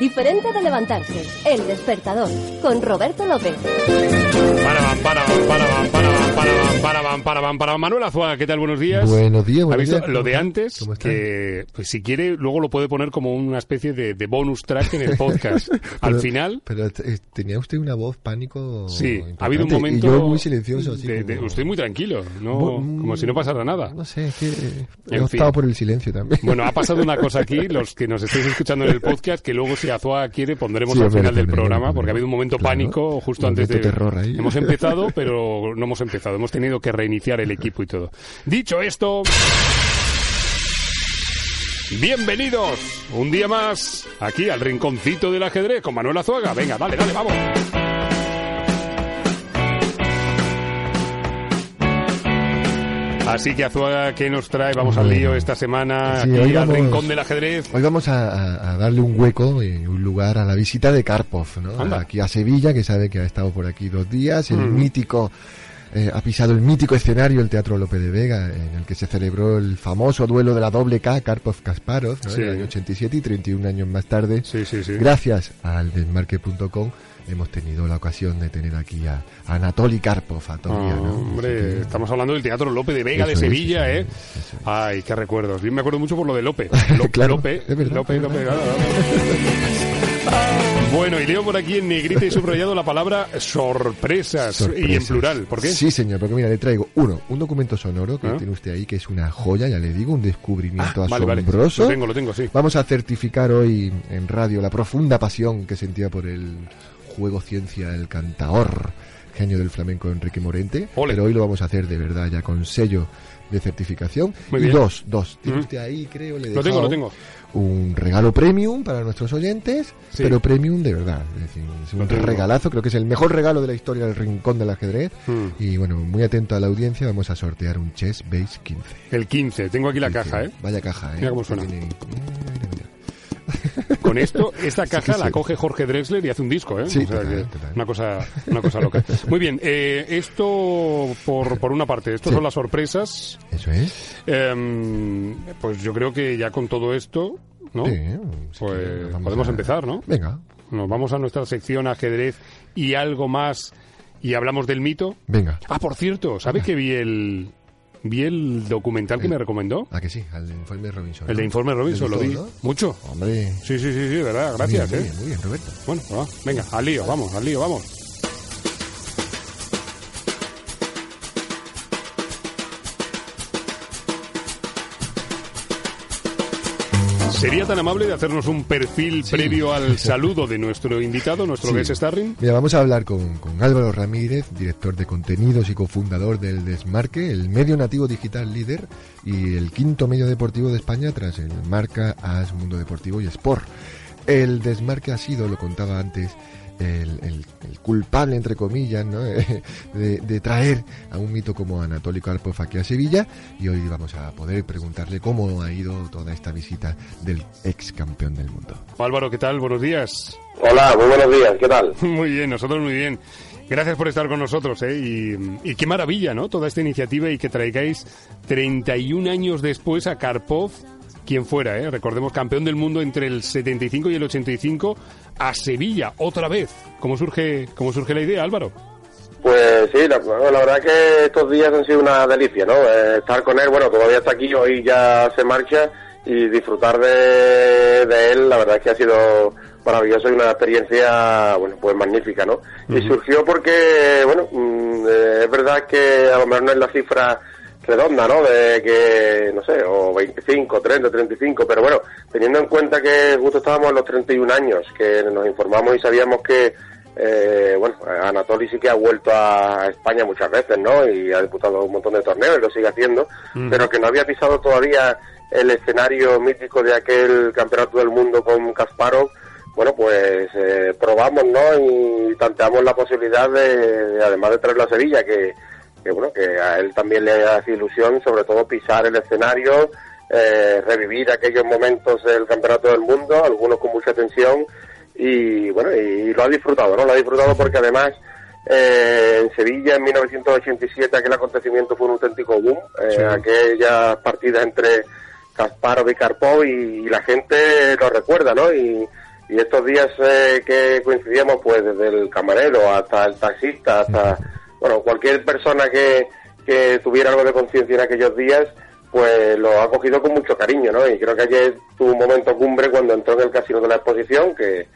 diferente de levantarse. El despertador. Con Roberto López. Para, para, para, para, para, Manuel Azuaga, ¿qué tal? Buenos días. Buenos días, ¿Ha buenos visto días. lo ¿Cómo de antes? Que, pues si quiere, luego lo puede poner como una especie de, de bonus track en el podcast. Al Pero- final, Pero eh, tenía usted una voz pánico. sí, ha habido un importante, momento... Y yo muy silencioso, así. de- de- como- Estoy muy tranquilo, no, como si no pasara nada. No sé, es que eh, he En optado fin. por el silencio también. Bueno, ha pasado una cosa aquí, los que nos estáis escuchando en el podcast, que luego si Azuaga quiere pondremos Sí, al final del programa, porque ha habido un momento Claro. pánico justo antes de... Terror ahí. Hemos empezado, pero no hemos empezado, hemos tenido que reiniciar el equipo y todo. Dicho esto... Bienvenidos un día más aquí al rinconcito del ajedrez con Manuel Azuaga. Venga, dale, dale, vamos. Así que Azuaga, ¿qué nos trae? Vamos al lío esta semana Sí, aquí hoy al vamos- rincón del ajedrez. Hoy vamos a, a- a darle un hueco y un lugar a la visita de Karpov, ¿no? Anda. Aquí a Sevilla, que sabe que ha estado por aquí dos días, el Mm. mítico, eh, ha pisado el mítico escenario, el Teatro López de Vega, en el que se celebró el famoso duelo de la doble K, Karpov-Kasparov, ¿no? Sí. En el año 87 y 31 años más tarde. Sí, sí. Gracias al desmarque.com hemos tenido la ocasión de tener aquí a Anatoly Karpov, a Toria, ¿no? Ah, hombre, Así que- estamos hablando del Teatro Lope de Vega de es, Sevilla, eso ¿eh? es, eso es. Ay, qué recuerdos. Yo me acuerdo mucho por lo de Lope. Lo- Claro, Lope, es verdad, Lope, Lope, verdad. Bueno, y leo por aquí en negrita y subrayado la palabra sorpresas, y en plural. ¿Por qué? Sí, señor, porque mira, le traigo uno, un documento sonoro que Ah. tiene usted ahí, que es una joya, ya le digo, un descubrimiento Ah, vale, vale. asombroso. Lo tengo, lo tengo, sí. Vamos a certificar hoy en radio la profunda pasión que sentía por el juego ciencia el cantaor genio del flamenco Enrique Morente, Ole. pero hoy lo vamos a hacer de verdad ya con sello de certificación. Muy y bien. dos, dos. Tiene Mm. usted ahí, creo, le he Lo tengo, lo tengo. Un regalo premium para nuestros oyentes, Sí. pero premium de verdad. Es decir, es un regalazo, creo que es el mejor regalo de la historia del rincón del ajedrez. Mm. Y bueno, muy atento a la audiencia, vamos a sortear un Chess Base 15. El 15. Tengo aquí la caja. ¿eh? Vaya caja, ¿eh? Mira cómo suena. Tiene-. Con esto, esta caja sí. la coge Jorge Drexler y hace un disco, ¿eh? Sí, O sea total. Una cosa, una cosa loca. Muy bien, eh, esto por, por una parte, Sí. son las sorpresas. Eso es. Em, pues yo creo que ya con todo esto, ¿no? Pues podemos a- empezar, ¿no? Venga, Nos vamos a nuestra sección ajedrez y algo más y hablamos del mito. venga. Ah, por cierto, ¿sabe que vi el vi el documental que me recomendó? ¿A que sí? Al informe Robinson. El de. Informe Robinson, ¿Le lo vi. no? Mucho. Hombre. Sí, sí, sí, sí, de verdad, gracias, muy ¿eh? bien, muy bien, Roberto. Bueno, va, venga, al lío, vamos, al lío, vamos. ¿Sería tan amable de hacernos un perfil Sí. previo al saludo de nuestro invitado, nuestro Sí. guest starring? Mira, vamos a hablar con, con Álvaro Ramírez, director de contenidos y cofundador del Desmarque, el medio nativo digital líder y el quinto medio deportivo de España tras el Marca, AS, Mundo Deportivo y Sport. El Desmarque ha sido, lo contaba antes, el, el- el culpable, entre comillas, ¿no? de, de traer a un mito como Anatoly Karpov aquí a Sevilla y hoy vamos a poder preguntarle cómo ha ido toda esta visita del ex campeón del mundo. Álvaro, ¿qué tal? Buenos días. Hola, muy buenos días, ¿qué tal? Muy bien, nosotros muy bien. Gracias por estar con nosotros, ¿eh? Y, y qué maravilla, ¿no? Toda esta iniciativa y que traigáis 31 años después a Karpov, quien fuera, ¿eh? Recordemos, campeón del mundo entre el 75 y el 85, a Sevilla, otra vez. ¿Cómo surge, cómo surge la idea, Álvaro? Pues sí, la, verdad que estos días han sido una delicia, ¿no? Eh, estar con él, bueno, todavía está aquí, hoy ya se marcha y disfrutar de, de él, la verdad es que ha sido maravilloso y una experiencia, bueno, pues magnífica, ¿no? Y surgió porque, bueno, mm, eh, es verdad que a lo mejor no es la cifra redonda, ¿no? De que, no sé, o 25, 30, 35, pero bueno, teniendo en cuenta que justo estábamos en los 31 años, que nos informamos y sabíamos que eh, bueno, Anatoly sí que ha vuelto a España muchas veces, ¿no? Y ha disputado un montón de torneos y lo sigue haciendo, pero que no había pisado todavía el escenario mítico de aquel campeonato del mundo con Kasparov, bueno, pues eh, probamos, ¿no? Y tanteamos la posibilidad de, además de traerlo a Sevilla, que, que, bueno, que a él también le hace ilusión, sobre todo pisar el escenario, eh, revivir aquellos momentos del campeonato del mundo, algunos con mucha tensión, y bueno, y lo ha disfrutado, ¿no? Lo ha disfrutado porque además eh, en Sevilla en 1987 aquel acontecimiento fue un auténtico boom, eh, aquella partida entre Kasparov y Karpov y, la gente lo recuerda, ¿no? Y, estos días eh, que coincidíamos, pues desde el camarero hasta el taxista, hasta, bueno, cualquier persona que, que tuviera algo de conciencia en aquellos días, pues lo ha cogido con mucho cariño, ¿no? Y creo que ayer tuvo un momento cumbre cuando entró en el casino de la exposición, que,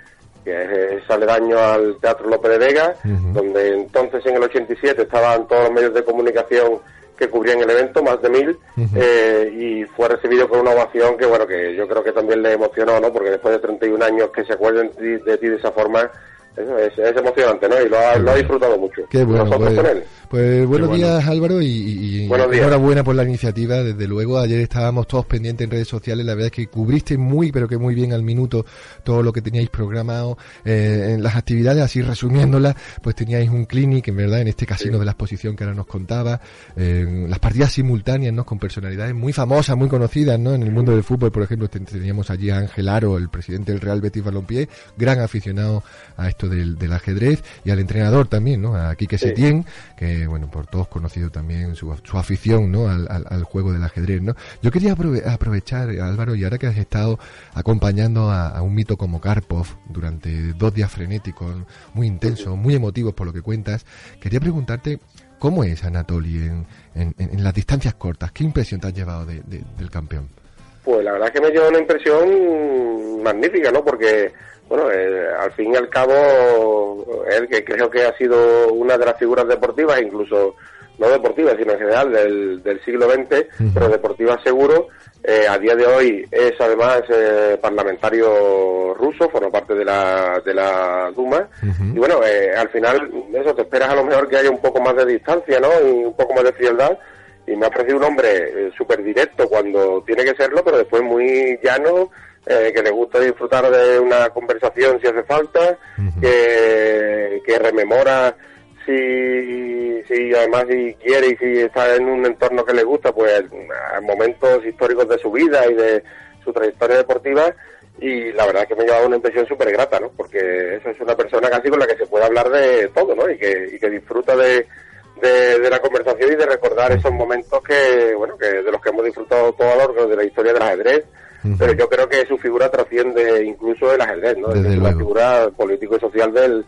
que es aledaño al Teatro López de Vega, donde entonces en el 87 estaban todos los medios de comunicación que cubrían el evento, más de mil, eh, y fue recibido con una ovación que, bueno, que yo creo que también le emocionó, ¿no? Porque después de 31 años que se acuerden de ti de esa forma, es, es, emocionante, ¿no? Y lo ha, lo ha disfrutado mucho. Qué bueno, Nosotros pues, él. Pues buenos días, Álvaro, y, y enhorabuena por la iniciativa. Desde luego, ayer estábamos todos pendientes en redes sociales. La verdad es que cubriste muy, pero que muy bien al minuto todo lo que teníais programado eh, en las actividades. Así resumiéndolas, pues teníais un clinic, en verdad, en este casino de la exposición que ahora nos contaba. Eh, las partidas simultáneas, ¿no? Con personalidades muy famosas, muy conocidas, ¿no? En el mundo del fútbol, por ejemplo, teníamos allí a Ángel Aro, el presidente del Real Betis Balompié, gran aficionado a esto del, ajedrez y al entrenador también, ¿no? A Quique Setién, que, bueno, por todos conocido también su, afición, ¿no? Al, juego del ajedrez, ¿no? Yo quería aprovechar, Álvaro, y ahora que has estado acompañando a, un mito como Karpov durante dos días frenéticos, muy intensos, muy emotivos por lo que cuentas, quería preguntarte cómo es Anatoly en, en, las distancias cortas. ¿Qué impresión te has llevado del campeón? Pues la verdad es que me lleva una impresión magnífica, ¿no? Porque bueno, eh, al fin y al cabo, él que creo que ha sido una de las figuras deportivas, incluso no deportivas, sino en general del, del siglo XX, pero deportivas seguro, eh, a día de hoy es además eh, parlamentario ruso, forma parte de la, de la Duma, y bueno, al final eso te esperas a lo mejor que haya un poco más de distancia, ¿no? Y un poco más de frialdad, y me ha parecido un hombre súper directo cuando tiene que serlo, pero después muy llano, eh, que le gusta disfrutar de una conversación si hace falta, que, que rememora si, si además si quiere y si está en un entorno que le gusta, pues momentos históricos de su vida y de su trayectoria deportiva y la verdad es que me ha llevado una impresión súper grata, ¿no? Porque eso es una persona casi con la que se puede hablar de todo, ¿no? Y que, y que disfruta de, de, de, la conversación y de recordar esos momentos que, bueno, que de los que hemos disfrutado todo a lo largo de la historia del ajedrez pero yo creo que su figura trasciende incluso el ajedrez, ¿no? es una figura político y social del,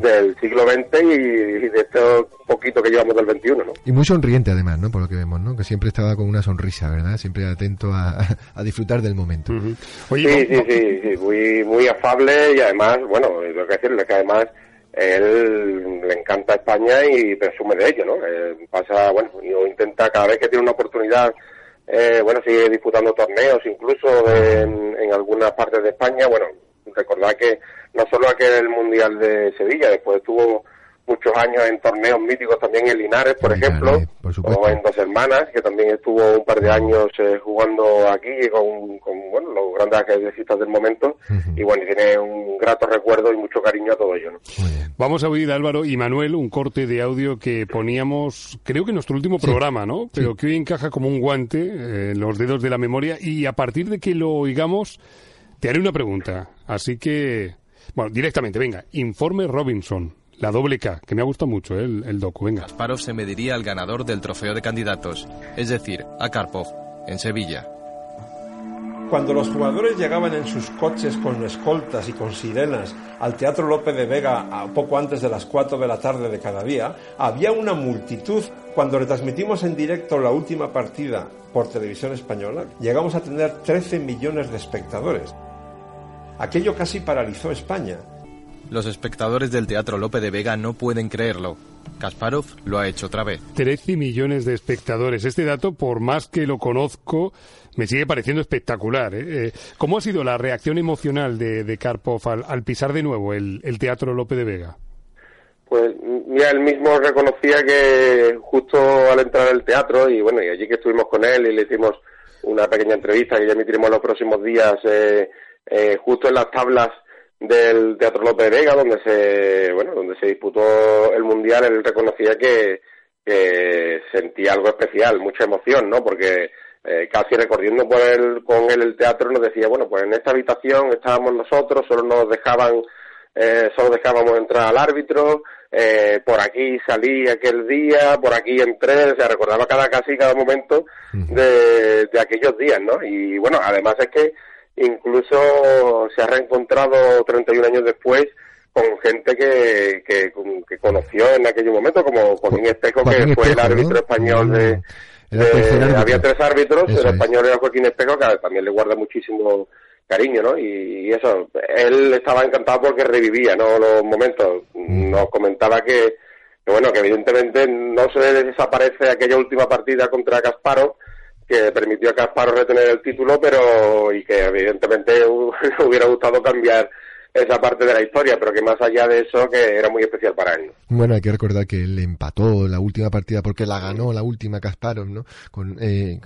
del siglo XX y, de este poquito que llevamos del XXI, ¿no? Y muy sonriente además, ¿no? Por lo que vemos, ¿no? Que siempre estaba con una sonrisa, ¿verdad? Siempre atento a, a disfrutar del momento. sí, sí, sí, sí, muy, muy afable y además, bueno, lo que decirle que además él le encanta España y presume de ello, ¿no? Eh, pasa, bueno, o intenta cada vez que tiene una oportunidad eh, bueno, sigue disputando torneos incluso en, en algunas partes de España. Bueno, recordad que no solo aquel Mundial de Sevilla, después estuvo muchos años en torneos míticos también en Linares, por ejemplo, o en Dos Hermanas, que también estuvo un par de años eh, jugando aquí con, con, bueno, los grandes ajedrecistas del momento, y bueno, tiene un grato recuerdo y mucho cariño a todo ello. ¿no? Vamos a oír, Álvaro y Manuel, un corte de audio que poníamos, creo que en nuestro último programa, ¿no? Pero que hoy encaja como un guante eh, en los dedos de la memoria, y a partir de que lo oigamos, te haré una pregunta. Así que, bueno, directamente, venga, informe Robinson. La doble K, que me ha gustado mucho ¿eh? el, el docu, venga. Kasparov se mediría al ganador del trofeo de candidatos, es decir, a Karpov, en Sevilla. Cuando los jugadores llegaban en sus coches con escoltas y con sirenas al Teatro López de Vega a poco antes de las 4 de la tarde de cada día, había una multitud. Cuando retransmitimos en directo la última partida por televisión española, llegamos a tener 13 millones de espectadores. Aquello casi paralizó España los espectadores del Teatro Lope de Vega no pueden creerlo. Kasparov lo ha hecho otra vez. 13 millones de espectadores. Este dato, por más que lo conozco, me sigue pareciendo espectacular. ¿eh? eh cómo ha sido la reacción emocional de, de Karpov al, pisar de nuevo el, Teatro Lope de Vega? Pues mira, él mismo reconocía que justo al entrar al teatro, y bueno, y allí que estuvimos con él y le hicimos una pequeña entrevista que ya emitiremos los próximos días, eh, eh, justo en las tablas del Teatro López de Vega, donde se, bueno, donde se disputó el Mundial, él reconocía que, que sentía algo especial, mucha emoción, ¿no? Porque eh, casi recorriendo por él, con él el teatro nos decía, bueno, pues en esta habitación estábamos nosotros, solo nos dejaban, eh, solo dejábamos entrar al árbitro, eh, por aquí salí aquel día, por aquí entré, o sea, recordaba cada casi cada momento de, de aquellos días, ¿no? Y bueno, además es que incluso se ha reencontrado 31 años después con gente que, que, que conoció en aquel momento, como Joaquín Espejo, que fue el árbitro español de... Mm. había tres árbitros, el español era Joaquín Espejo, que también le guarda muchísimo cariño, ¿no? Y, eso, él estaba encantado porque revivía, ¿no? Los momentos. Mm. Nos comentaba que, que, bueno, que evidentemente no se desaparece aquella última partida contra Casparo, que permitió a Casparo retener el título, pero y que evidentemente hubiera gustado cambiar esa parte de la historia, pero que más allá de eso, que era muy especial para él. Bueno, hay que recordar que él empató la última partida porque la ganó la última Kasparov, ¿no? Con, eh,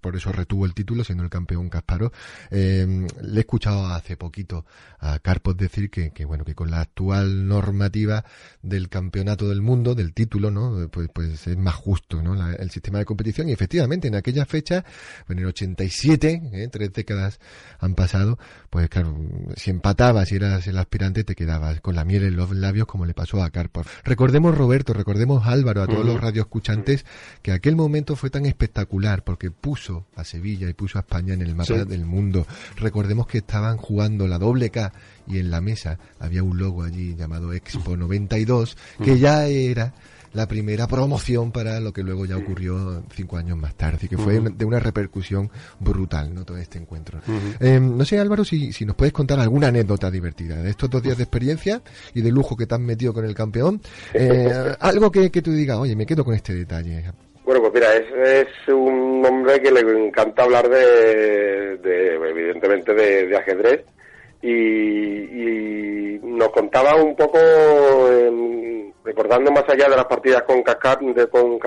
por eso retuvo el título, siendo el campeón Kasparov. Eh, le he escuchado hace poquito a Karpov decir que, bueno, que con la actual normativa del campeonato del mundo, del título, ¿no? Pues, pues es más justo, ¿no? el sistema de competición y efectivamente en aquella fecha, en el 87, ¿eh? tres décadas han pasado, pues claro, si empatabas, si era el aspirante te quedabas con la miel en los labios como le pasó a Karpov. Recordemos Roberto, recordemos Álvaro, a todos los radioescuchantes, que aquel momento fue tan espectacular porque puso a Sevilla y puso a España en el mapa del mundo. Recordemos que estaban jugando la doble K y en la mesa había un logo allí llamado Expo 92 que ya era la primera promoción para lo que luego ya ocurrió cinco años más tarde, y que fue de una repercusión brutal, ¿no? Todo este encuentro. Em, no sé, Álvaro, si, si nos puedes contar alguna anécdota divertida de estos dos días de experiencia y de lujo que te has metido con el campeón. Eh, algo que, que tú digas, oye, me quedo con este detalle. Bueno, pues mira, es, es un hombre que le encanta hablar de, de evidentemente, de, ajedrez y, y, nos contaba un poco recordando más allá de las partidas con, Cascar, de, con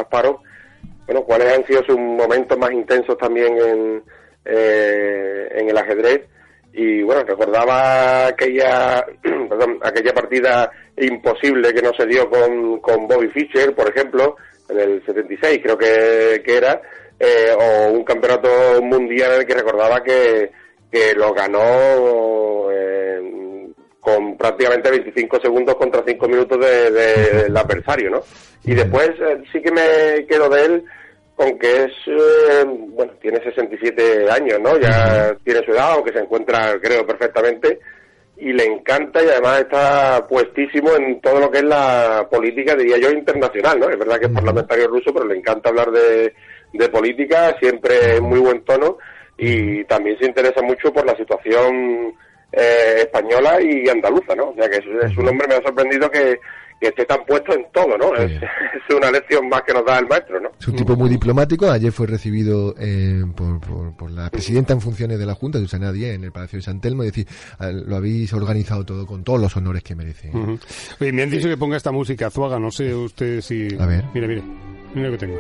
bueno, cuáles han sido sus momentos más intensos también en, eh, en el ajedrez. Y bueno, recordaba aquella, perdón, aquella partida imposible que no se dio con, con Bobby Fischer, por ejemplo, en el 76 creo que, que era, eh, o un campeonato mundial en el que recordaba que, que lo ganó con prácticamente 25 segundos contra 5 minutos del de, adversario, ¿no? Y después eh, sí que me quedo de él con que es, eh, bueno, tiene 67 años, ¿no? Ya tiene su edad, aunque se encuentra, creo, perfectamente, y le encanta y además está puestísimo en todo lo que es la política, diría yo, internacional, ¿no? Es verdad que es parlamentario ruso, pero le encanta hablar de, de política, siempre en muy buen tono, y también se interesa mucho por la situación eh, española y andaluza, ¿no? O sea que es, un hombre, me ha sorprendido que, esté tan puesto en todo, ¿no? Es, una lección más que nos da el maestro, ¿no? Es un tipo muy diplomático. Ayer fue recibido eh, por, la presidenta en funciones de la Junta, Susana Díez, en el Palacio de San Telmo, y decir, lo habéis organizado todo con todos los honores que merece. Oye, me han dicho que ponga esta música, Zuaga, no sé usted si... A ver. Mire, mire, mire lo que tengo.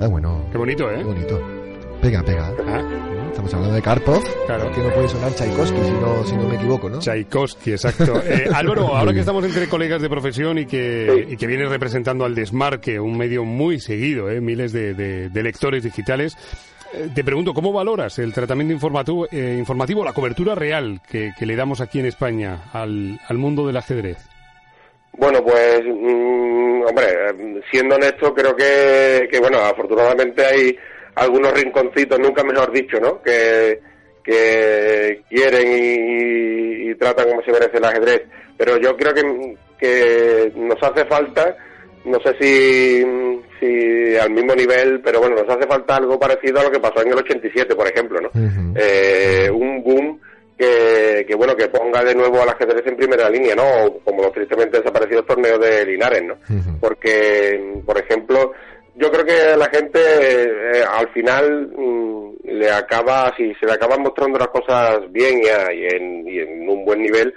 Ah, bueno. Qué bonito, ¿eh? Qué bonito. Pega, pega. Ah. Estamos hablando de Karpov, claro. que no puede sonar Tchaikovsky si no, si no me equivoco, ¿no? Tchaikovsky, exacto. Eh, Álvaro, ahora que estamos entre colegas de profesión y que, y que vienes representando al Desmarque, un medio muy seguido, eh, miles de, de, lectores digitales, eh, te pregunto, ¿cómo valoras el tratamiento informativo, eh, informativo la cobertura real que, que, le damos aquí en España al, al mundo del ajedrez? Bueno, pues, mm, hombre, siendo honesto, creo que, que, bueno, afortunadamente hay algunos rinconcitos, nunca mejor dicho, ¿no? Que, que quieren y, tratan como se merece el ajedrez. Pero yo creo que, que nos hace falta, no sé si, si al mismo nivel, pero bueno, nos hace falta algo parecido a lo que pasó en el 87, por ejemplo, ¿no? eh, un boom que, que, bueno, que ponga de nuevo al ajedrez en primera línea, ¿no? Como los tristemente desaparecidos torneos de Linares, ¿no? Porque, por ejemplo, yo creo que la gente eh, al final mm, le acaba, si se le acaban mostrando las cosas bien y, en, un buen nivel,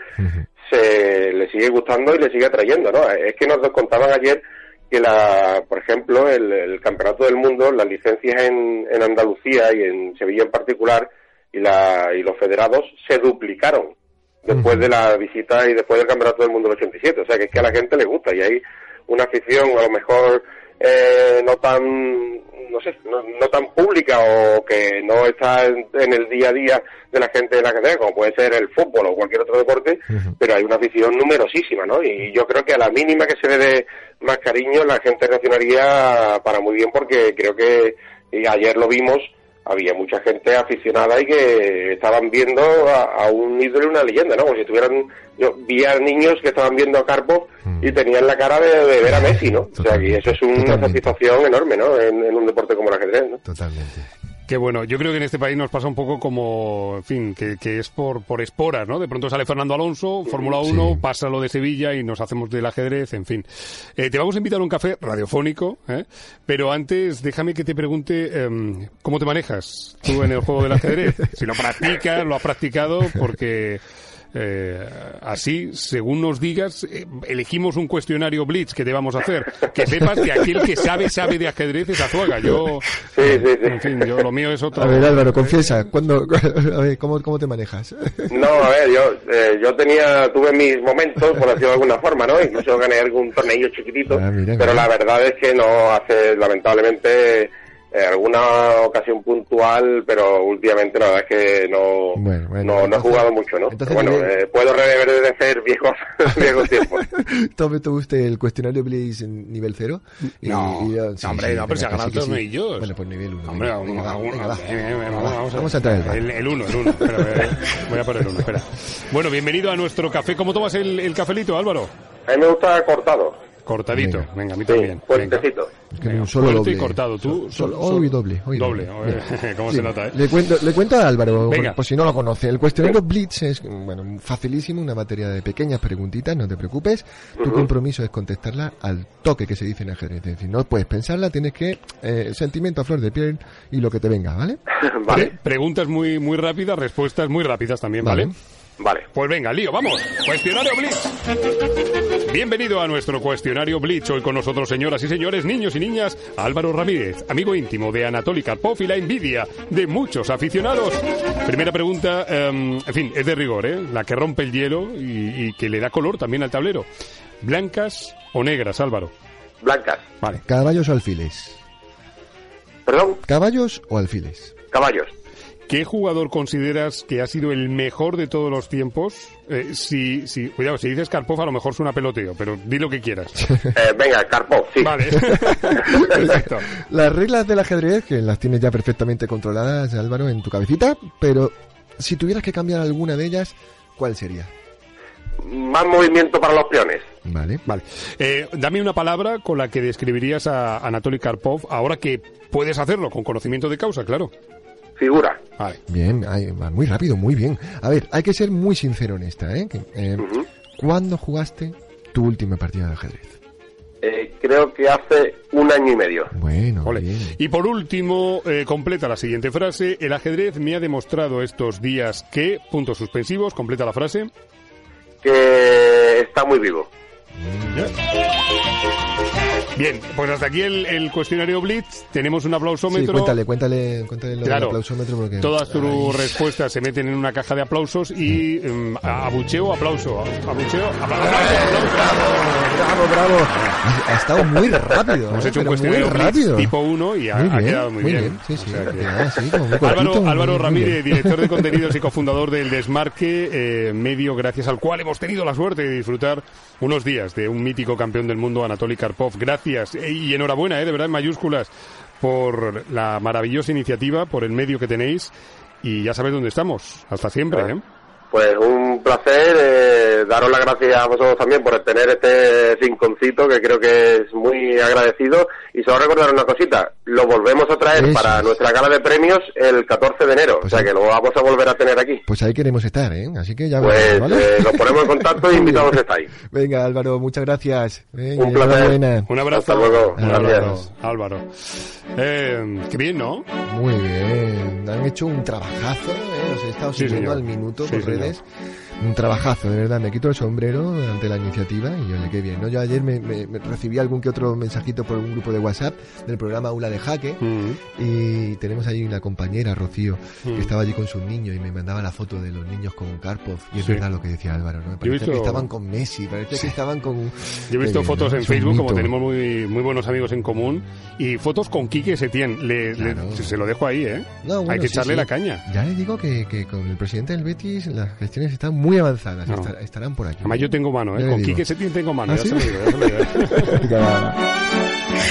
se le sigue gustando y le sigue atrayendo, ¿no? Es que nos contaban ayer que, la, por ejemplo, el, el Campeonato del Mundo, las licencias en, en Andalucía y en Sevilla en particular, y, la, y los federados se duplicaron después de la visita y después del Campeonato del Mundo del 87. O sea, que es que a la gente le gusta y hay una afición a lo mejor eh, no tan no sé no, no tan pública o que no está en, en el día a día de la gente de la ajedrez como puede ser el fútbol o cualquier otro deporte pero hay una afición numerosísima no y yo creo que a la mínima que se le dé más cariño la gente reaccionaría para muy bien porque creo que y ayer lo vimos había mucha gente aficionada y que estaban viendo a, a un ídolo y una leyenda, ¿no? Como si estuvieran, yo vi a niños que estaban viendo a Karpov y tenían la cara de, de ver a Messi, ¿no? O sea, que eso es una Totalmente. satisfacción enorme, ¿no? En, en un deporte como el ajedrez, ¿no? Totalmente. Que bueno, yo creo que en este país nos pasa un poco como, en fin, que, que es por, por esporas, ¿no? De pronto sale Fernando Alonso, Fórmula 1, Sí. pasa lo de Sevilla y nos hacemos del ajedrez, en fin. Eh, te vamos a invitar a un café radiofónico, ¿eh? pero antes déjame que te pregunte em, cómo te manejas tú en el juego del ajedrez. Si lo practicas, lo has practicado, porque eh, así, según nos digas, eh, elegimos un cuestionario Blitz que te vamos a hacer. Que sepas que aquel que sabe, sabe de ajedrez es Azuaga. Yo, Sí, sí, sí. en fin, yo lo mío es otro. A ver, Álvaro, confiesa, ¿cuándo, a ver, ¿cómo, ¿cómo te manejas? No, a ver, yo, eh, yo tenía, tuve mis momentos, por decirlo de alguna forma, ¿no? Incluso gané algún torneo chiquitito, Ah, mira, pero mira. la verdad es que no hace, lamentablemente, eh, alguna ocasión puntual, pero últimamente la verdad es que no, Bueno, bueno, no, no he entonces- jugado mucho, ¿no? entonces bueno, eh, puedo reverdecer viejos, viejos tiempos. Tome usted el cuestionario Blaze en nivel cero. y- No, y no, hombre, no, pero se ha ganado torneillos. Bueno, pues nivel uno. Hombre, alguno- eh, eh, vamos, va. vamos a- traer el bar. el, el uno, el uno. Espera, voy a- voy a poner el uno, espera. Bueno, bienvenido a nuestro café. ¿Cómo tomas el, el cafelito, Álvaro? A mí me gusta cortado, Cortadito. Venga. Venga, a mí sí, también. Venga. fuertecito. Es que Venga, un solo fuerte doble. y cortado. Tú, Solo, solo- hoy doble. hoy doble. ¿Cómo Sí, se nota, eh? Le cuento, le cuento a Álvaro, por, Venga. por si no lo conoce. El cuestionario Blitz es bueno, facilísimo, una materia de pequeñas preguntitas, no te preocupes. Tu compromiso es contestarla al toque que se dice en ajedrez. Es decir, no puedes pensarla, tienes que eh, sentimiento a flor de piel y lo que te venga, ¿vale? vale, Pre- preguntas muy, muy rápidas, respuestas muy rápidas también, ¿vale? Vale. Vale. Pues venga, lío, vamos. Cuestionario Blitz. Bienvenido a nuestro cuestionario Blitz. Hoy con nosotros, señoras y señores, niños y niñas, Álvaro Ramírez, amigo íntimo de Anatoly Karpov y la envidia de muchos aficionados. Primera pregunta, em, en fin, es de rigor, ¿eh? La que rompe el hielo y, y que le da color también al tablero. ¿Blancas o negras, Álvaro? Blancas. Vale. ¿Caballos o alfiles? Perdón, ¿Caballos o alfiles? caballos. ¿Qué jugador consideras que ha sido el mejor de todos los tiempos? Eh, si, si, cuidado, si dices Karpov a lo mejor suena peloteo, pero di lo que quieras. Eh, venga, Karpov, sí. Vale. Perfecto. Las reglas del ajedrez, que las tienes ya perfectamente controladas, Álvaro, en tu cabecita, pero si tuvieras que cambiar alguna de ellas, ¿cuál sería? Más movimiento para los peones. Vale. Vale. Eh, dame una palabra con la que describirías a Anatoly Karpov ahora que puedes hacerlo con conocimiento de causa, claro. Figura. Vale. Bien, muy rápido, muy bien. A ver, hay que ser muy sincero en esta, ¿eh? Que, eh. ¿Cuándo jugaste tu última partida de ajedrez? Eh, creo que hace un año y medio. Bueno, Ole. bien. Y por último, eh, completa la siguiente frase. El ajedrez me ha demostrado estos días que, puntos suspensivos, completa la frase. Que está muy vivo. Bien, pues hasta aquí el, el cuestionario Blitz. Tenemos un Sí, aplausómetro. cuéntale, cuéntale, cuéntale lo del Claro, aplausómetro porque... todas tus respuestas se meten en una caja de aplausos y a- abucheo, aplauso, abucheo, aplauso, Bravo, bravo. Ha, ha estado muy rápido. Hemos ¿eh? hecho un muy cuestionario rápido. tipo 1 y ha, quedado muy, muy bien. bien, sí, sí, O sea que- ah, sí, como muy Álvaro, cortito, Álvaro muy Ramírez, director de contenidos y cofundador del Desmarque, eh, medio gracias al cual hemos tenido la suerte de disfrutar unos días de un mítico campeón del mundo, Anatoly Karpov. Gracias eh, y enhorabuena, eh, de verdad, en mayúsculas, por la maravillosa iniciativa, por el medio que tenéis y ya sabes dónde estamos. Hasta siempre, ¿eh? Pues un placer, eh, daros las gracias a vosotros también por tener este rinconcito que creo que es muy agradecido y solo recordar una cosita, lo volvemos a traer Eso para es. nuestra gala de premios el 14 de enero, Pues o sea sí. que lo vamos a volver a tener aquí. Pues ahí queremos estar, ¿eh? Así que ya Pues veremos, ¿vale? eh, nos ponemos en contacto y Muy invitados estáis. Venga, Álvaro, muchas gracias. Venga, Un placer. Un abrazo. Hasta luego. Álvaro. Gracias. Álvaro. Eh, qué bien, ¿no? Muy bien. Han hecho un trabajazo, ¿eh? Os he estado siguiendo al minuto Sí, por ajedrez. Un trabajazo, de verdad. Me quito el sombrero ante la iniciativa y oye, qué bien. ¿no? Yo ayer me, me- me recibí algún que otro mensajito por un grupo de WhatsApp del programa Aula de Jaque Mm. y tenemos ahí una compañera, Rocío, Mm. que estaba allí con sus niños y me mandaba la foto de los niños con Karpov. Y es Sí. verdad lo que decía Álvaro, ¿no? Yo Parecía visto- que estaban con Messi, parecía que estaban con... Yo he visto fotos ¿no? en Facebook, como tenemos muy, muy buenos amigos en común, y fotos con Quique Setién. Le, le- Claro. se, se lo dejo ahí, ¿eh? No, bueno, Hay que sí, echarle sí. la caña. Ya le digo que, que con el presidente del Betis las gestiones están muy avanzadas, No. estar- estarán por aquí. Además, yo tengo mano, ¿eh? Con. Quique Setién tengo mano, ¿Ah, ya sí? se lo digo, ya se lo digo. Venga, va.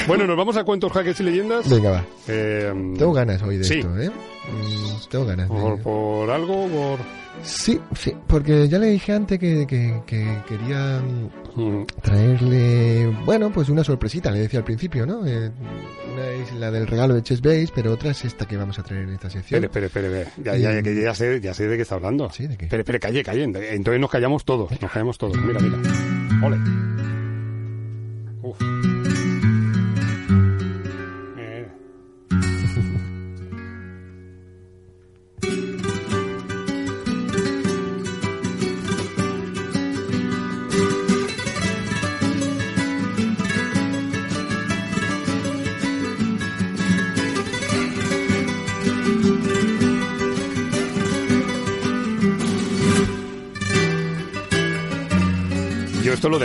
Bueno, nos vamos a cuentos, jaques y leyendas. Venga, va. Eh, Tengo ganas hoy de Sí. esto, ¿eh? Mm, tengo ganas. de- por, algo, por... Sí, sí, porque ya le dije antes que, que- que quería Mm, traerle, bueno, pues una sorpresita, le decía al principio, ¿no? Eh, una es la del regalo de Chess Base, pero otra es esta que vamos a traer en esta sección. Espere, espere, espere. espere. Ya, ya, ya, ya sé, ya sé de qué está hablando. Sí, ¿de qué? Espere, espere, calle, calle. Entonces nos callamos todos, nos callamos todos. Mira, mira. Ole.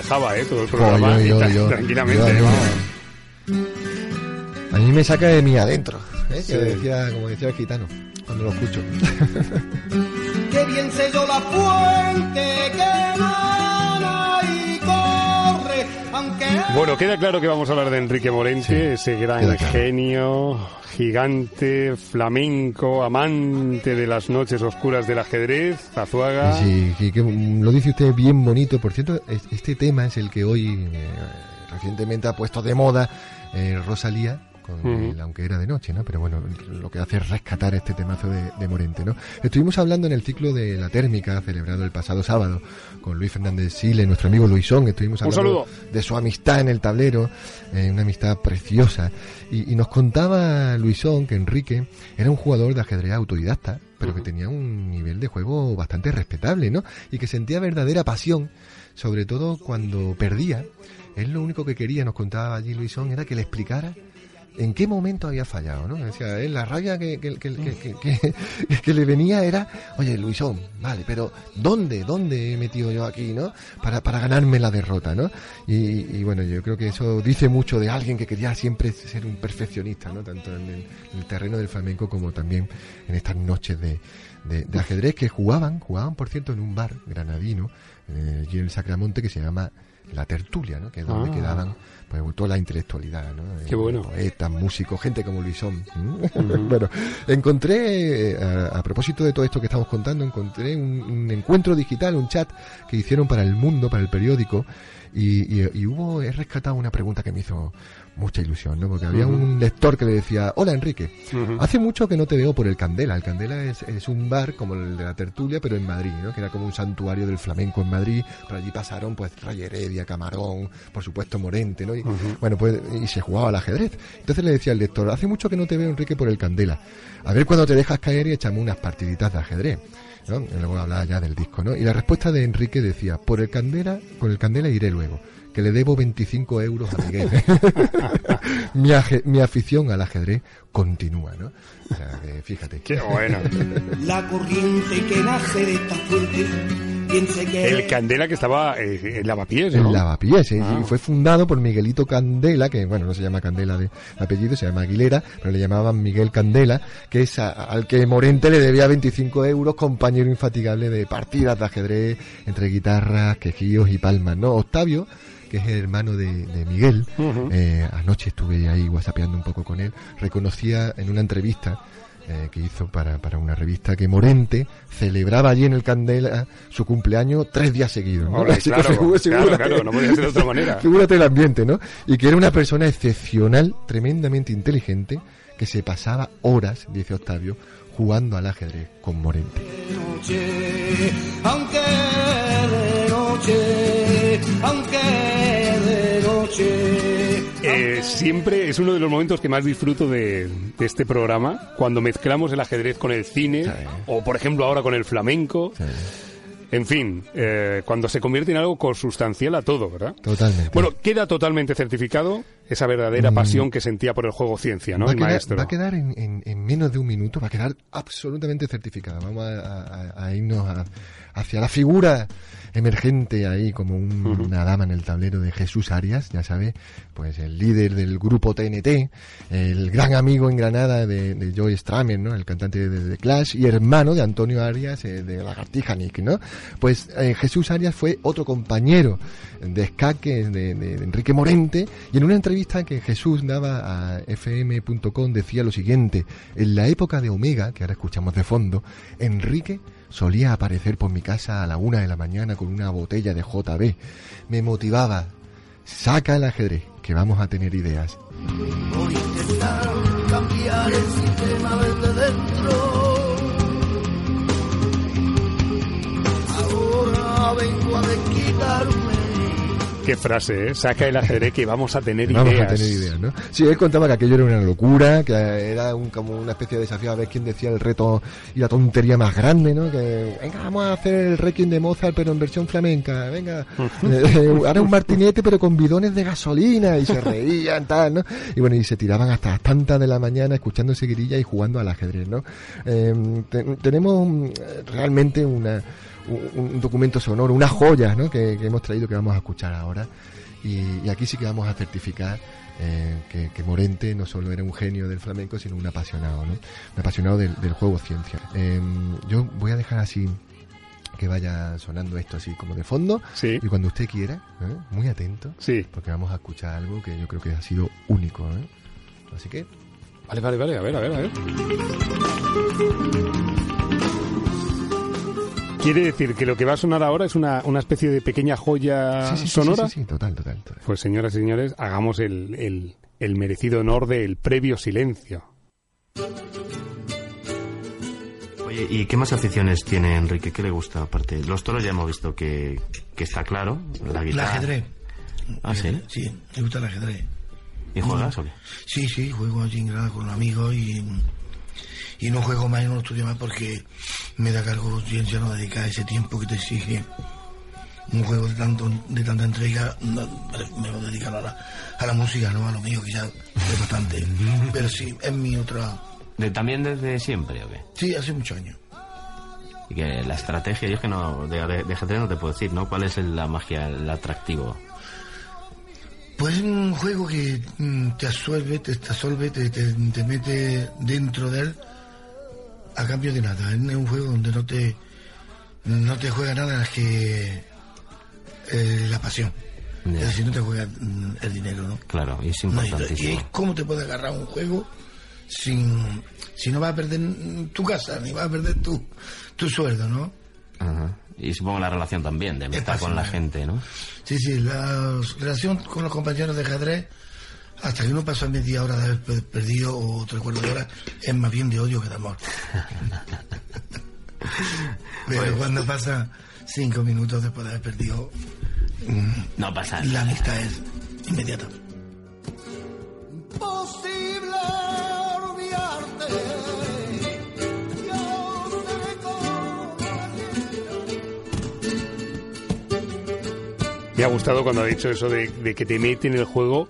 Dejaba, ¿eh? Todo el programa. yo, yo, y yo, tranquilamente, vamos. A mí me saca de mí adentro, ¿eh? Sí. Que decía, como decía el gitano, cuando lo escucho. Bueno, queda claro que vamos a hablar de Enrique Morente, ese gran claro. genio, gigante, flamenco, amante de las noches oscuras del ajedrez, Azuaga. Sí, que, que, lo dice usted bien bonito. Por cierto, es- este tema es el que hoy eh, recientemente ha puesto de moda eh, Rosalía. Con Ujú. el aunque era de noche, ¿no? Pero bueno, lo que hace es rescatar este temazo de, de Morente, ¿no? Estuvimos hablando en el ciclo de la térmica celebrado el pasado sábado con Luis Fernández Sile, nuestro amigo Luisón. Estuvimos hablando de su amistad en el tablero, eh, una amistad preciosa. Y, y nos contaba Luisón que Enrique era un jugador de ajedrez autodidacta, pero que tenía un nivel de juego bastante respetable, ¿no? Y que sentía verdadera pasión, sobre todo cuando perdía. Él lo único que quería, nos contaba allí Luisón, era que le explicara en qué momento había fallado, ¿no? Decía, él, la rabia que, que, que, que, que- que- que le venía era, oye, Luisón, vale, pero ¿dónde, dónde he metido yo aquí, ¿no? Para, para ganarme la derrota, ¿no? Y, y bueno, yo creo que eso dice mucho de alguien que quería siempre ser un perfeccionista, ¿no? Tanto en el, en el terreno del flamenco como también en estas noches de, de, de ajedrez que jugaban, jugaban, por cierto, en un bar granadino, eh, allí en el Sacramonte, que se llama La Tertulia, ¿no? Que es donde Ah. quedaban pues toda la intelectualidad, ¿no? Qué Eh, bueno. Poetas, músicos, gente como Luisón. ¿Mm? bueno, encontré, eh, a, a propósito de todo esto que estamos contando, encontré un, un encuentro digital, un chat que hicieron para el mundo, para el periódico, y, y- y hubo, he rescatado una pregunta que me hizo mucha ilusión, ¿no? Porque había un lector que le decía, hola Enrique, hace mucho que no te veo por el Candela. El Candela es, es un bar como el de la tertulia, pero en Madrid, ¿no? Que era como un santuario del flamenco en Madrid. Por allí pasaron, pues, Ray Heredia, Camarón, por supuesto Morente, ¿no? Y, Bueno, pues, y se jugaba al ajedrez. Entonces le decía al lector, hace mucho que no te veo Enrique por el Candela. A ver cuando te dejas caer y echamos unas partiditas de ajedrez. ¿no? Y luego hablaba ya del disco, ¿no? Y la respuesta de Enrique decía, por el Candela, con el Candela iré luego, que le debo 25 euros a Miguel. mi, aje- mi afición al ajedrez continúa, ¿no? O sea, que fíjate. Qué bueno. la corriente que nace de esta fuente, El Candela que estaba eh, en Lavapiés, En ¿no? Lavapiés, ¿eh? Ah. y fue fundado por Miguelito Candela, que bueno, no se llama Candela de apellido, se llama Aguilera, pero le llamaban Miguel Candela, que es a- al que Morente le debía 25 euros, compañero infatigable de partidas de ajedrez entre guitarras, quejíos y palmas, ¿no? Octavio, que es el hermano de, de Miguel, eh, anoche estuve ahí whatsappeando un poco con él, reconocía en una entrevista eh, que hizo para, para una revista que Morente celebraba allí en el Candela su cumpleaños tres días seguidos. ¿no? Hombre, Así que claro, figúrate- claro, claro, no podía ser de otra manera. Figúrate el ambiente, ¿no? Y que era una persona excepcional, tremendamente inteligente, que se pasaba horas, dice Octavio, jugando al ajedrez con Morente. noche, aunque siempre es uno de los momentos que más disfruto de, de este programa, cuando mezclamos el ajedrez con el cine, Sí. o por ejemplo ahora con el flamenco. Sí. En fin, eh, cuando se convierte en algo consustancial a todo, ¿verdad? Totalmente. Bueno, queda totalmente certificado esa verdadera Mm. pasión que sentía por el juego ciencia, ¿no? va, a El quedar, maestro. va a quedar en, en- en menos de un minuto, va a quedar absolutamente certificada. Vamos a, a- a irnos a- hacia la figura emergente ahí como un- una dama en el tablero de Jesús Arias, ya sabe, pues el líder del grupo TNT, el gran amigo en Granada de, de Joey Stramer, ¿no? El cantante de The Clash y hermano de Antonio Arias eh, de Lagartija Nick, ¿no? Pues eh, Jesús Arias fue otro compañero de escaque de, de- de Enrique Morente y en una entrevista que Jesús daba a fm.com decía lo siguiente, en la época de Omega, que ahora escuchamos de fondo, Enrique solía aparecer por mi casa a la una de la mañana con una botella de JB. Me motivaba, saca el ajedrez, que vamos a tener ideas. A intentar cambiar el sistema desde dentro. Ahora vengo a desquitarme. Qué frase, ¿eh? Saca el ajedrez que vamos a tener Vamos ideas. a tener ideas, ¿no? Sí, él contaba que aquello era una locura, que era un, como una especie de desafío a ver quién decía el reto y la tontería más grande, ¿no? Que, venga, vamos a hacer el Requiem de Mozart, pero en versión flamenca, venga, eh, ahora un martinete, pero con bidones de gasolina, y se reían, tal, ¿no? Y bueno, y se tiraban hasta las tantas de la mañana escuchando seguirilla y jugando al ajedrez, ¿no? Eh, te- tenemos realmente una un, un documento sonoro, una joya ¿no? que, que hemos traído que vamos a escuchar ahora. Y, y aquí sí que vamos a certificar eh, que, que Morente no solo era un genio del flamenco, sino un apasionado, ¿no? un apasionado del, del juego ciencia. Eh, yo voy a dejar así que vaya sonando esto así como de fondo Sí. y cuando usted quiera, ¿eh? muy atento, Sí. porque vamos a escuchar algo que yo creo que ha sido único. ¿eh? Así que Vale, vale, vale, a ver, a ver, a ver. ¿Quiere decir que lo que va a sonar ahora es una, una especie de pequeña joya sí, sí, sí, sonora? sí, sí, sí, total, total, total. Pues señoras y señores, hagamos el, el, el merecido honor del previo silencio. Oye, ¿y qué más aficiones tiene Enrique? ¿Qué le gusta aparte? Los toros ya hemos visto que, que está claro. La El guitarra. ajedrez. Ah, sí. Sí, me gusta el ajedrez. ¿Y juegas o qué? Sí, sí, juego allí en Granada con amigos y, y no juego más y no estudio más porque me da cargo ciencia no dedicar ese tiempo que te exige un juego de tanto de tanta entrega me lo dedico a la, a la música no a lo mío que ya es bastante pero sí es mi otra ¿De, ¿También desde siempre o qué? sí hace muchos años Y que la estrategia, yo es que no, de, de, de no te puedo decir, ¿no? ¿Cuál es el- la magia, el atractivo? Pues es un juego que mm, te absuelve, te, te absorbe, te, te, te mete dentro de él a cambio de nada. Es un juego donde no te no te juega nada más que eh, la pasión. Es decir, no te juega mm, el dinero, ¿no? Claro, y es No, y- importantísimo. es cómo te puede agarrar un juego sin si no vas a perder tu casa, ni vas a perder tu, tu sueldo, ¿no? Ajá. Y supongo la relación también, de amistad con la gente, ¿no? Sí, sí, la relación con los compañeros de ajedrez, hasta que uno pasa media hora de haber pe- perdido o tres cuartos de hora, es más bien de odio que de amor. Pero cuando pasa cinco minutos después de haber perdido, mm, No pasa la nada. amistad es inmediata. Posible olvidarte. Me ha gustado cuando ha dicho eso de, de que te mete en el juego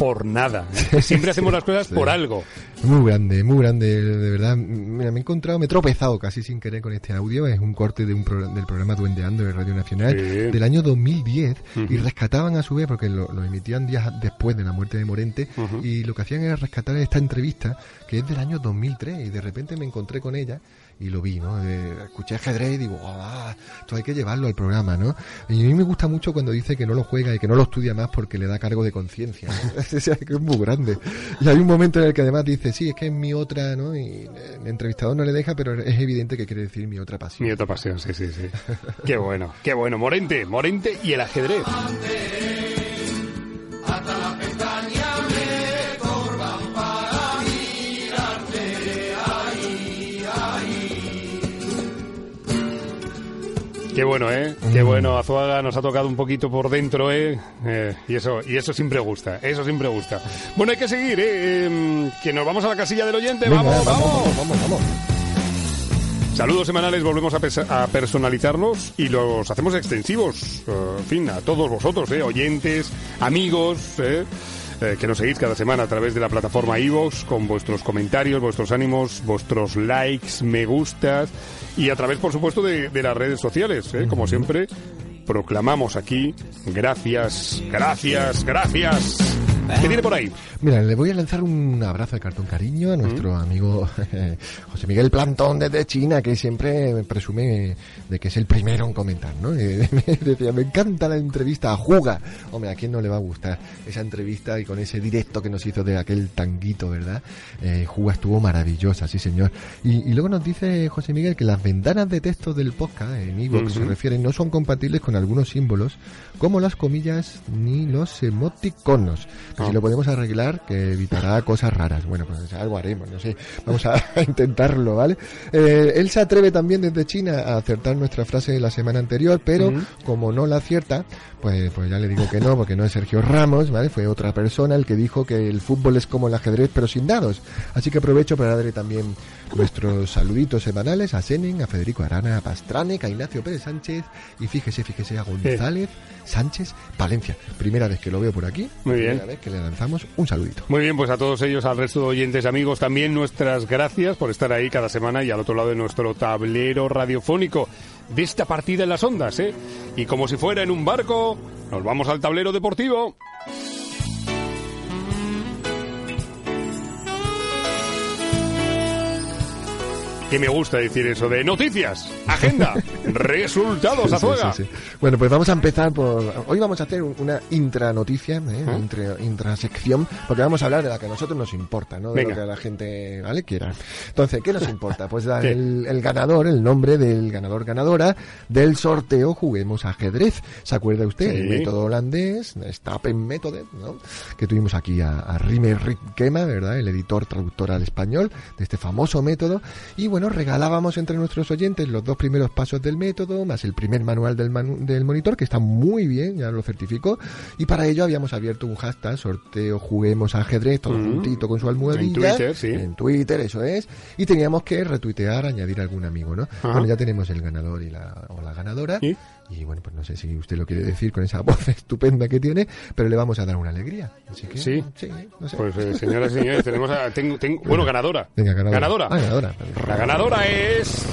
por nada. Siempre hacemos las cosas por algo. Muy grande, muy grande, de verdad. Mira, me he encontrado, me he tropezado casi sin querer con este audio. Es un corte de un pro- del programa Duendeando de Radio Nacional Sí. del año 2010 y Ujú. rescataban a su vez, porque lo, lo emitían días después de la muerte de Morente, Ujú. y lo que hacían era rescatar esta entrevista que es del año 2003 y de repente me encontré con ella y lo vi, ¿no? Eh, escuché ajedrez y digo, ah, esto hay que llevarlo al programa, ¿no? Y a mí me gusta mucho cuando dice que no lo juega y que no lo estudia más porque le da cargo de conciencia, ¿no? Es muy grande. Y hay un momento en el que además dice, sí, es que es mi otra, ¿no? Y el entrevistador no le deja, pero es evidente que quiere decir mi otra pasión. Mi otra pasión, sí, sí, sí. Qué bueno, qué bueno. Morente, Morente y el ajedrez. hasta la Qué bueno, ¿eh? Qué bueno. Azuaga nos ha tocado un poquito por dentro, ¿eh? Eh, y eso y eso siempre gusta, eso siempre gusta. Bueno, hay que seguir, ¿eh? Em, que nos vamos a la casilla del oyente. Venga, vamos, vamos. vamos, vamos, vamos. Saludos semanales, volvemos a, a personalizarlos y los hacemos extensivos, eh, en fin, a todos vosotros, eh, oyentes, amigos, eh, eh, que nos seguís cada semana a través de la plataforma iVoox con vuestros comentarios, vuestros ánimos, vuestros likes, me gustas y a través, por supuesto, de, las redes sociales, eh, como siempre. Proclamamos aquí, gracias, gracias, gracias. ¿Qué tiene por ahí? Mira, le voy a lanzar un abrazo de cartón cariño a nuestro amigo José Miguel Plantón desde China, que siempre presume de que es el primero en comentar, ¿no? Y me decía, me encanta la entrevista a Juga. Hombre, ¿a quién no le va a gustar esa entrevista y con ese directo que nos hizo de aquel tanguito, ¿verdad? Eh, Juga estuvo maravillosa, sí señor. Y, y luego nos dice José Miguel que las ventanas de texto del podcast, en iVoox se Ujú. refiere, no son compatibles con algunos símbolos, como las comillas ni los emoticonos. Que si Ah. lo podemos arreglar, que evitará cosas raras. Bueno, pues algo haremos, no sé. Vamos a, a intentarlo, ¿vale? Eh, él se atreve también desde China a acertar nuestra frase de la semana anterior, pero como no la acierta, pues, pues ya le digo que no, porque no es Sergio Ramos, ¿vale? Fue otra persona el que dijo que el fútbol es como el ajedrez, pero sin dados. Así que aprovecho para darle también nuestros saluditos semanales a Senen, a Federico Arana, a Pastrane, a Ignacio Pérez Sánchez y fíjese, fíjese a González Sánchez Palencia. Primera vez que lo veo por aquí. Muy bien. Primera vez que le lanzamos un saludito. Muy bien, pues a todos ellos, al resto de oyentes, amigos, también nuestras gracias por estar ahí cada semana y al otro lado de nuestro tablero radiofónico de esta partida en las ondas, ¿eh? Y como si fuera en un barco, nos vamos al tablero deportivo. Que me gusta decir eso de noticias, agenda, resultados, Sí, Azuega. sí, sí. Bueno, pues vamos a empezar por... Hoy vamos a hacer un- una intranoticia, ¿eh? una intra, intrasección, porque vamos a hablar de la que a nosotros nos importa, ¿no? De Venga. lo que a la gente, ¿vale? Quiera. Entonces, ¿qué nos importa? Pues el, el ganador, el nombre del ganador ganadora del sorteo Juguemos Ajedrez. ¿Se acuerda usted? Sí. El método holandés, Stappen Methode, ¿no? Que tuvimos aquí a, a Rime Ritkema, ¿verdad? El editor traductor al español de este famoso método. Y bueno, regalábamos entre nuestros oyentes los dos primeros pasos del método, más el primer manual del, manu- del monitor, que está muy bien, ya lo certificó. Y para ello habíamos abierto un hashtag, sorteo Juguemos Ajedrez, todo Mm. juntito con su almohadilla. En Twitter, sí. En Twitter, eso es. Y teníamos que retuitear, añadir algún amigo, ¿no? Ajá. Bueno, ya tenemos el ganador y la, o la ganadora. ¿Y? Y bueno, pues no sé si usted lo quiere decir con esa voz estupenda que tiene, pero le vamos a dar una alegría. Así que, Sí. no sé. Pues eh, señoras y señores, tenemos a, tengo, tengo- bueno, ganadora. Venga, ganadora. Ganadora. Ah, ganadora. La ganadora es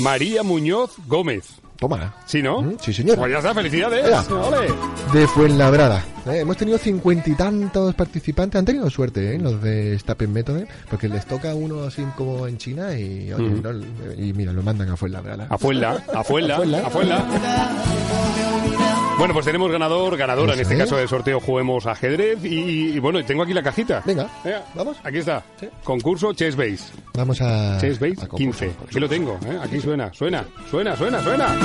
María Muñoz Gómez. Toma. ¿Sí, no? Mm, Sí, señor. Pues ya está, felicidades. Ole. De Fuenlabrada. Eh, hemos tenido cincuenta y tantos participantes. Han tenido suerte, ¿eh? Los de Stappen Method, porque les toca uno así como en China y, oye, no, y mira, lo mandan a Fuenlabrada. A Fuenla, a Fuenla, Afuela. a Fuenla. Bueno, pues tenemos ganador, ganadora, en este es. caso del sorteo Juguemos Ajedrez. Y, y, bueno, tengo aquí la cajita. Venga, Venga, vamos. Aquí está. Concurso Chess Base. Vamos a... Chess Base a concurso, 15. por Aquí lo tengo, ¿eh? Aquí suena, suena, suena, suena, suena.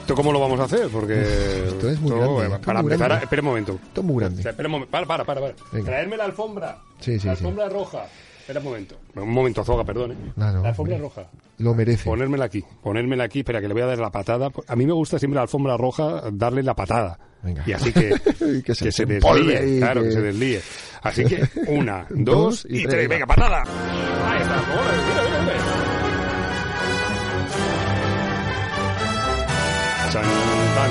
¿Esto cómo lo vamos a hacer? Porque Esto es muy grande, eh, para muy empezar, grande. a- espera un momento. Esto es muy grande. Espera un momento. Para, para, para. Traerme la alfombra. Sí, sí, la sí. alfombra roja. Espera un momento. Un momento, Azoga, perdón. ¿eh? No, no, la alfombra hombre. roja. Lo merece. Ponérmela aquí, ponérmela aquí, espera que le voy a dar la patada. A mí me gusta siempre la alfombra roja darle la patada. Venga. Y así que, Y que se que se desempolve desvíe, y claro, que... que- se desvíe. Así que una, dos, Dos y, y tres. tres, Venga, patada. Ahí está. Mira, mira, mira.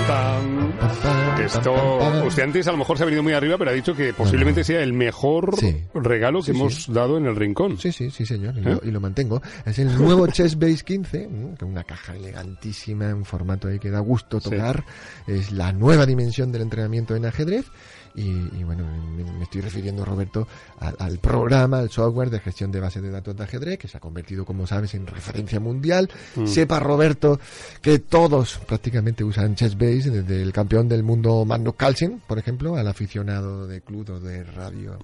Tan, tan. Esto, usted antes a lo mejor se ha venido muy arriba, pero ha dicho que posiblemente sea el mejor Sí. regalo que Sí, hemos sí. dado en el rincón. Sí, sí, sí, señor, y, ¿Eh? lo, y lo mantengo. Es el nuevo Chess Base 15, mm, que una caja elegantísima, en formato ahí que da gusto tocar. Es la nueva dimensión del entrenamiento en ajedrez. Y, y bueno, me, me estoy refiriendo, Roberto, al, al programa, al software de gestión de bases de datos de ajedrez, que se ha convertido, como sabes, en referencia mundial. Mm. Sepa, Roberto, que todos prácticamente usan Chess Base, desde el campeón del mundo Magnus Carlsen, por ejemplo, al aficionado de club o de radio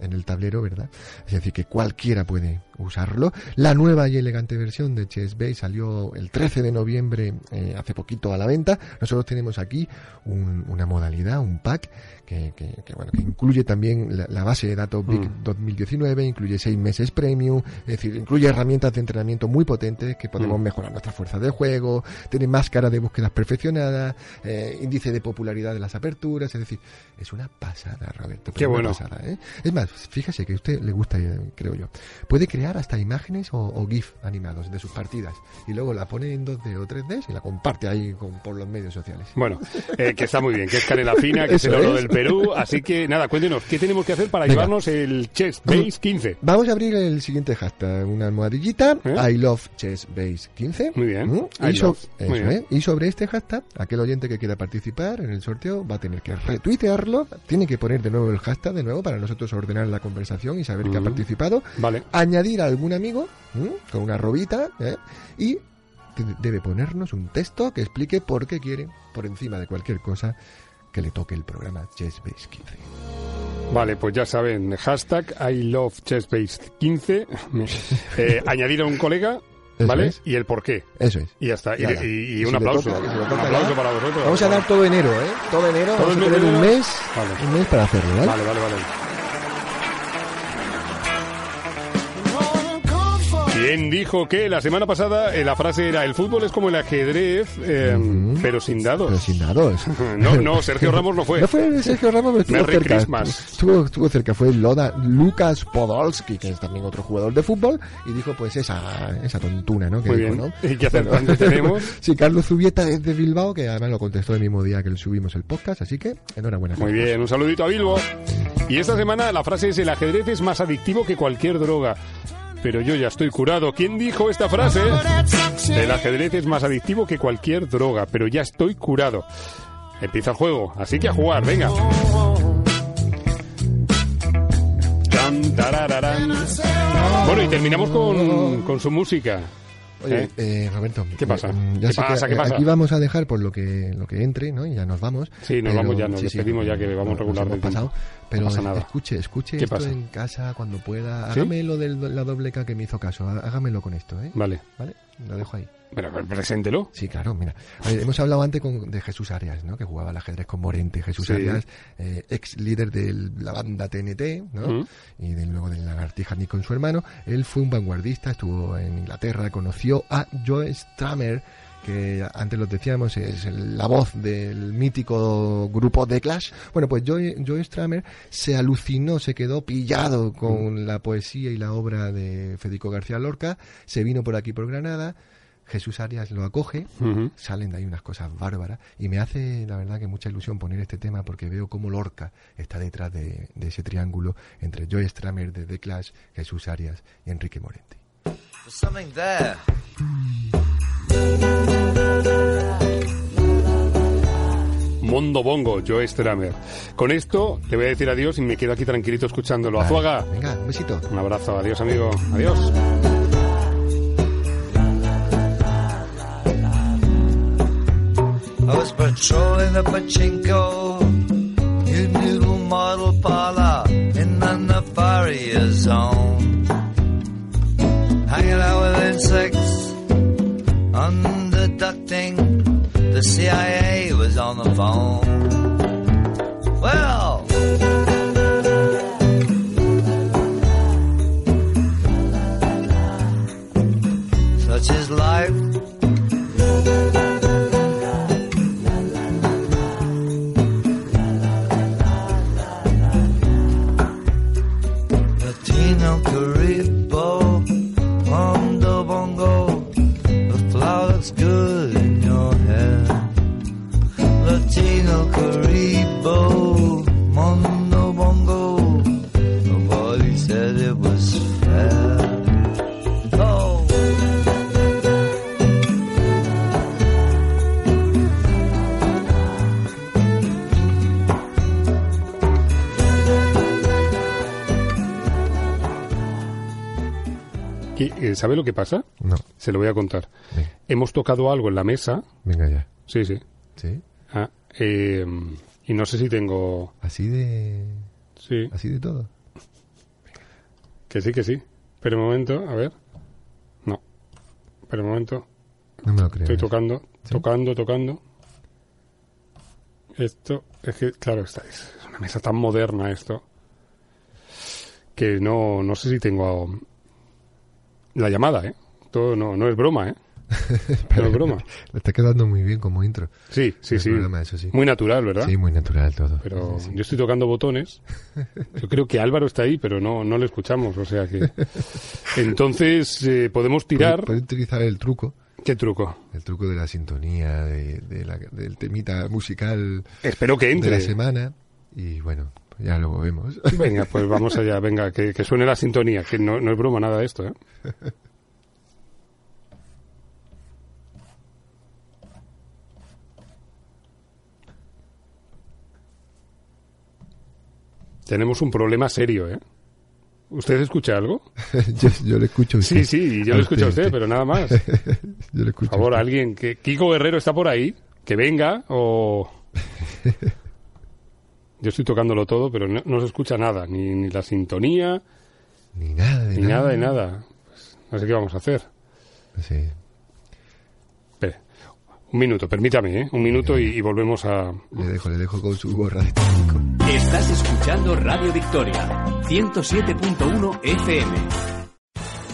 en el tablero, ¿verdad? Es decir, que cualquiera puede usarlo. La nueva y elegante versión de Chess Base salió el 13 de noviembre, eh, hace poquito a la venta. Nosotros tenemos aquí un- una modalidad, un pack, que, que, que- bueno, que incluye también la, la base de datos Big Mm. 2019, incluye seis meses premium, es decir, incluye herramientas de entrenamiento muy potentes que podemos Mm. mejorar nuestra fuerza de juego, tiene máscara de búsquedas perfeccionadas, eh, índice de popularidad de las aperturas, es decir, es una pasada, Roberto. Qué bueno. pasada, ¿eh? Es más, fíjese que a usted le gusta, eh, creo yo. Puede crear hasta imágenes o, o GIF animados de sus partidas y luego la pone en 2D o 3D y la comparte ahí con- por los medios sociales. Bueno, eh, que está muy bien, que es canela fina, que es el Eso oro es. del Perú. Así que nada, cuéntenos, ¿qué tenemos que hacer para Venga. llevarnos el Chess Base 15? Vamos a abrir el siguiente hashtag, una almohadillita, ¿Eh? I love chess base 15. Muy bien, ¿Mm? I Y, so- love, muy eso, bien. ¿eh? y sobre este hashtag, aquel oyente que quiera participar en el sorteo va a tener que retuitearlo, tiene que poner de nuevo el hashtag de nuevo para nosotros ordenar la conversación y saber que ha Mm. participado, Vale. añadir a algún amigo ¿m? con una robita ¿eh? y debe ponernos un texto que explique por qué quiere, por encima de cualquier cosa, que le toque el programa Chess Base 15. Vale, pues ya saben, hashtag I love Chessbase 15, eh, añadir a un colega, Eso ¿vale? es. Y el por qué. Eso es. Y ya está. Y, Ya está. y- y Y un si aplauso. toca- si le un aplauso para vosotros. Vamos a dar todo enero, ¿eh? Todo enero, Todo vamos a tener un mes, Vale. un mes para hacerlo, ¿vale? Vale, vale, vale. ¿Quién dijo que la semana pasada eh, la frase era el fútbol es como el ajedrez, eh, pero sin dados? Pero sin dados. No, no, Sergio Ramos no fue. No fue Sergio Ramos, pero estuvo Merry cerca. Estuvo, estuvo cerca, fue Loda Lucas Podolski, que es también otro jugador de fútbol, y dijo pues esa, esa tontuna, ¿no? Que Muy dijo, bien. ¿no? ¿Y qué acertante tenemos? Sí, Carlos Zubieta desde Bilbao, que además lo contestó el mismo día que subimos el podcast, así que enhorabuena. Muy Carlos. bien, un saludito a Bilbo. Y esta semana la frase es el ajedrez es más adictivo que cualquier droga. Pero yo ya estoy curado. ¿Quién dijo esta frase? El ajedrez es más adictivo que cualquier droga, pero ya estoy curado. Empieza el juego, así que a jugar, venga. Bueno, y terminamos con, con su música. Oye, ¿Eh? eh, Roberto. ¿Qué pasa? eh, ya ¿Qué sé que, pasa? ¿Qué pasa? Aquí vamos a dejar por lo que lo que entre, ¿no? Y ya nos vamos. Sí, nos Pero- vamos ya, nos sí, sí, despedimos ya que vamos nos regular hemos del tiempo. pasado. Pero no pasa nada. escuche, escuche ¿Qué esto pasa? en casa cuando pueda. ¿Sí? Hágame lo de la doble K que me hizo caso. há- Hágamelo con esto, ¿eh? Vale. ¿Vale? Lo dejo ahí. Pero, preséntelo. Sí, claro, mira. Ver, hemos hablado antes con- de Jesús Arias, ¿no? Que jugaba al ajedrez con Morente. Jesús Sí. Arias, eh, ex líder de la banda TNT, ¿no? Mm. Y de, luego de Lagartija ni con su hermano. Él fue un vanguardista, estuvo en Inglaterra, conoció a Joe Stramer, que antes lo decíamos, es la voz del mítico grupo The Clash. Bueno, pues Joe, Joe Stramer se alucinó, se quedó pillado con la poesía y la obra de Federico García Lorca, se vino por aquí por Granada, Jesús Arias lo acoge, salen de ahí unas cosas bárbaras y me hace la verdad que mucha ilusión poner este tema porque veo cómo Lorca está detrás de, de ese triángulo entre Joe Stramer de The Clash, Jesús Arias y Enrique Morente. There's something there. Mondo Bongo, Joe Stramer. Con esto le voy a decir adiós y me quedo aquí tranquilito escuchándolo. Azuaga. Venga, un besito. Un abrazo. Adiós, amigo. Adiós. Was patrolling the pachinko, new new model parlor in the nefarious zone. Hanging out with insects, underducting. The CIA was on the phone. ¿Sabe lo que pasa? No. Se lo voy a contar. Venga. Hemos tocado algo en la mesa. Venga ya. Sí, sí. ¿Sí? Ah, eh, y no sé si tengo... Así de... Sí, Así de todo. que sí, que sí. Pero un momento, a ver. No. Pero un momento. No me lo creo. Estoy ¿eh? tocando, ¿Sí? tocando, tocando. Esto, es que, claro, esta es una mesa tan moderna esto, que no, no sé si tengo la llamada, ¿eh? Esto no, no es broma, ¿eh? No es broma. Me está quedando muy bien como intro. Sí, sí, sí. programa, eso sí. Muy natural, ¿verdad? Sí, muy natural todo. Pero Sí, sí. yo estoy tocando botones. Yo creo que Álvaro está ahí, pero no, no le escuchamos. O sea que. Entonces, eh, podemos tirar. Puede, utilizar el truco. ¿Qué truco? El truco de la sintonía, de, de la- del temita musical. Espero que entre. De la semana. Y bueno, ya luego vemos. Venga, pues vamos allá. Venga, que, que suene la sintonía. Que no, no es broma nada de esto, ¿eh? Tenemos un problema serio, ¿eh? ¿Usted escucha algo? yo, yo le escucho a usted. Sí, sí, yo lo escucho a usted, pero nada más. yo le escucho Por favor, alguien, que Kiko Guerrero está por ahí, que venga o... Yo estoy tocándolo todo, pero no, no se escucha nada, ni, ni la sintonía, Ni nada, de ni nada de nada. Pues, no sé qué vamos a hacer. Sí. Espere, un minuto, permítame, ¿eh? Un minuto y, y volvemos a... Le dejo, le dejo con su gorra de técnico. Estás escuchando Radio Victoria, 107.1 FM.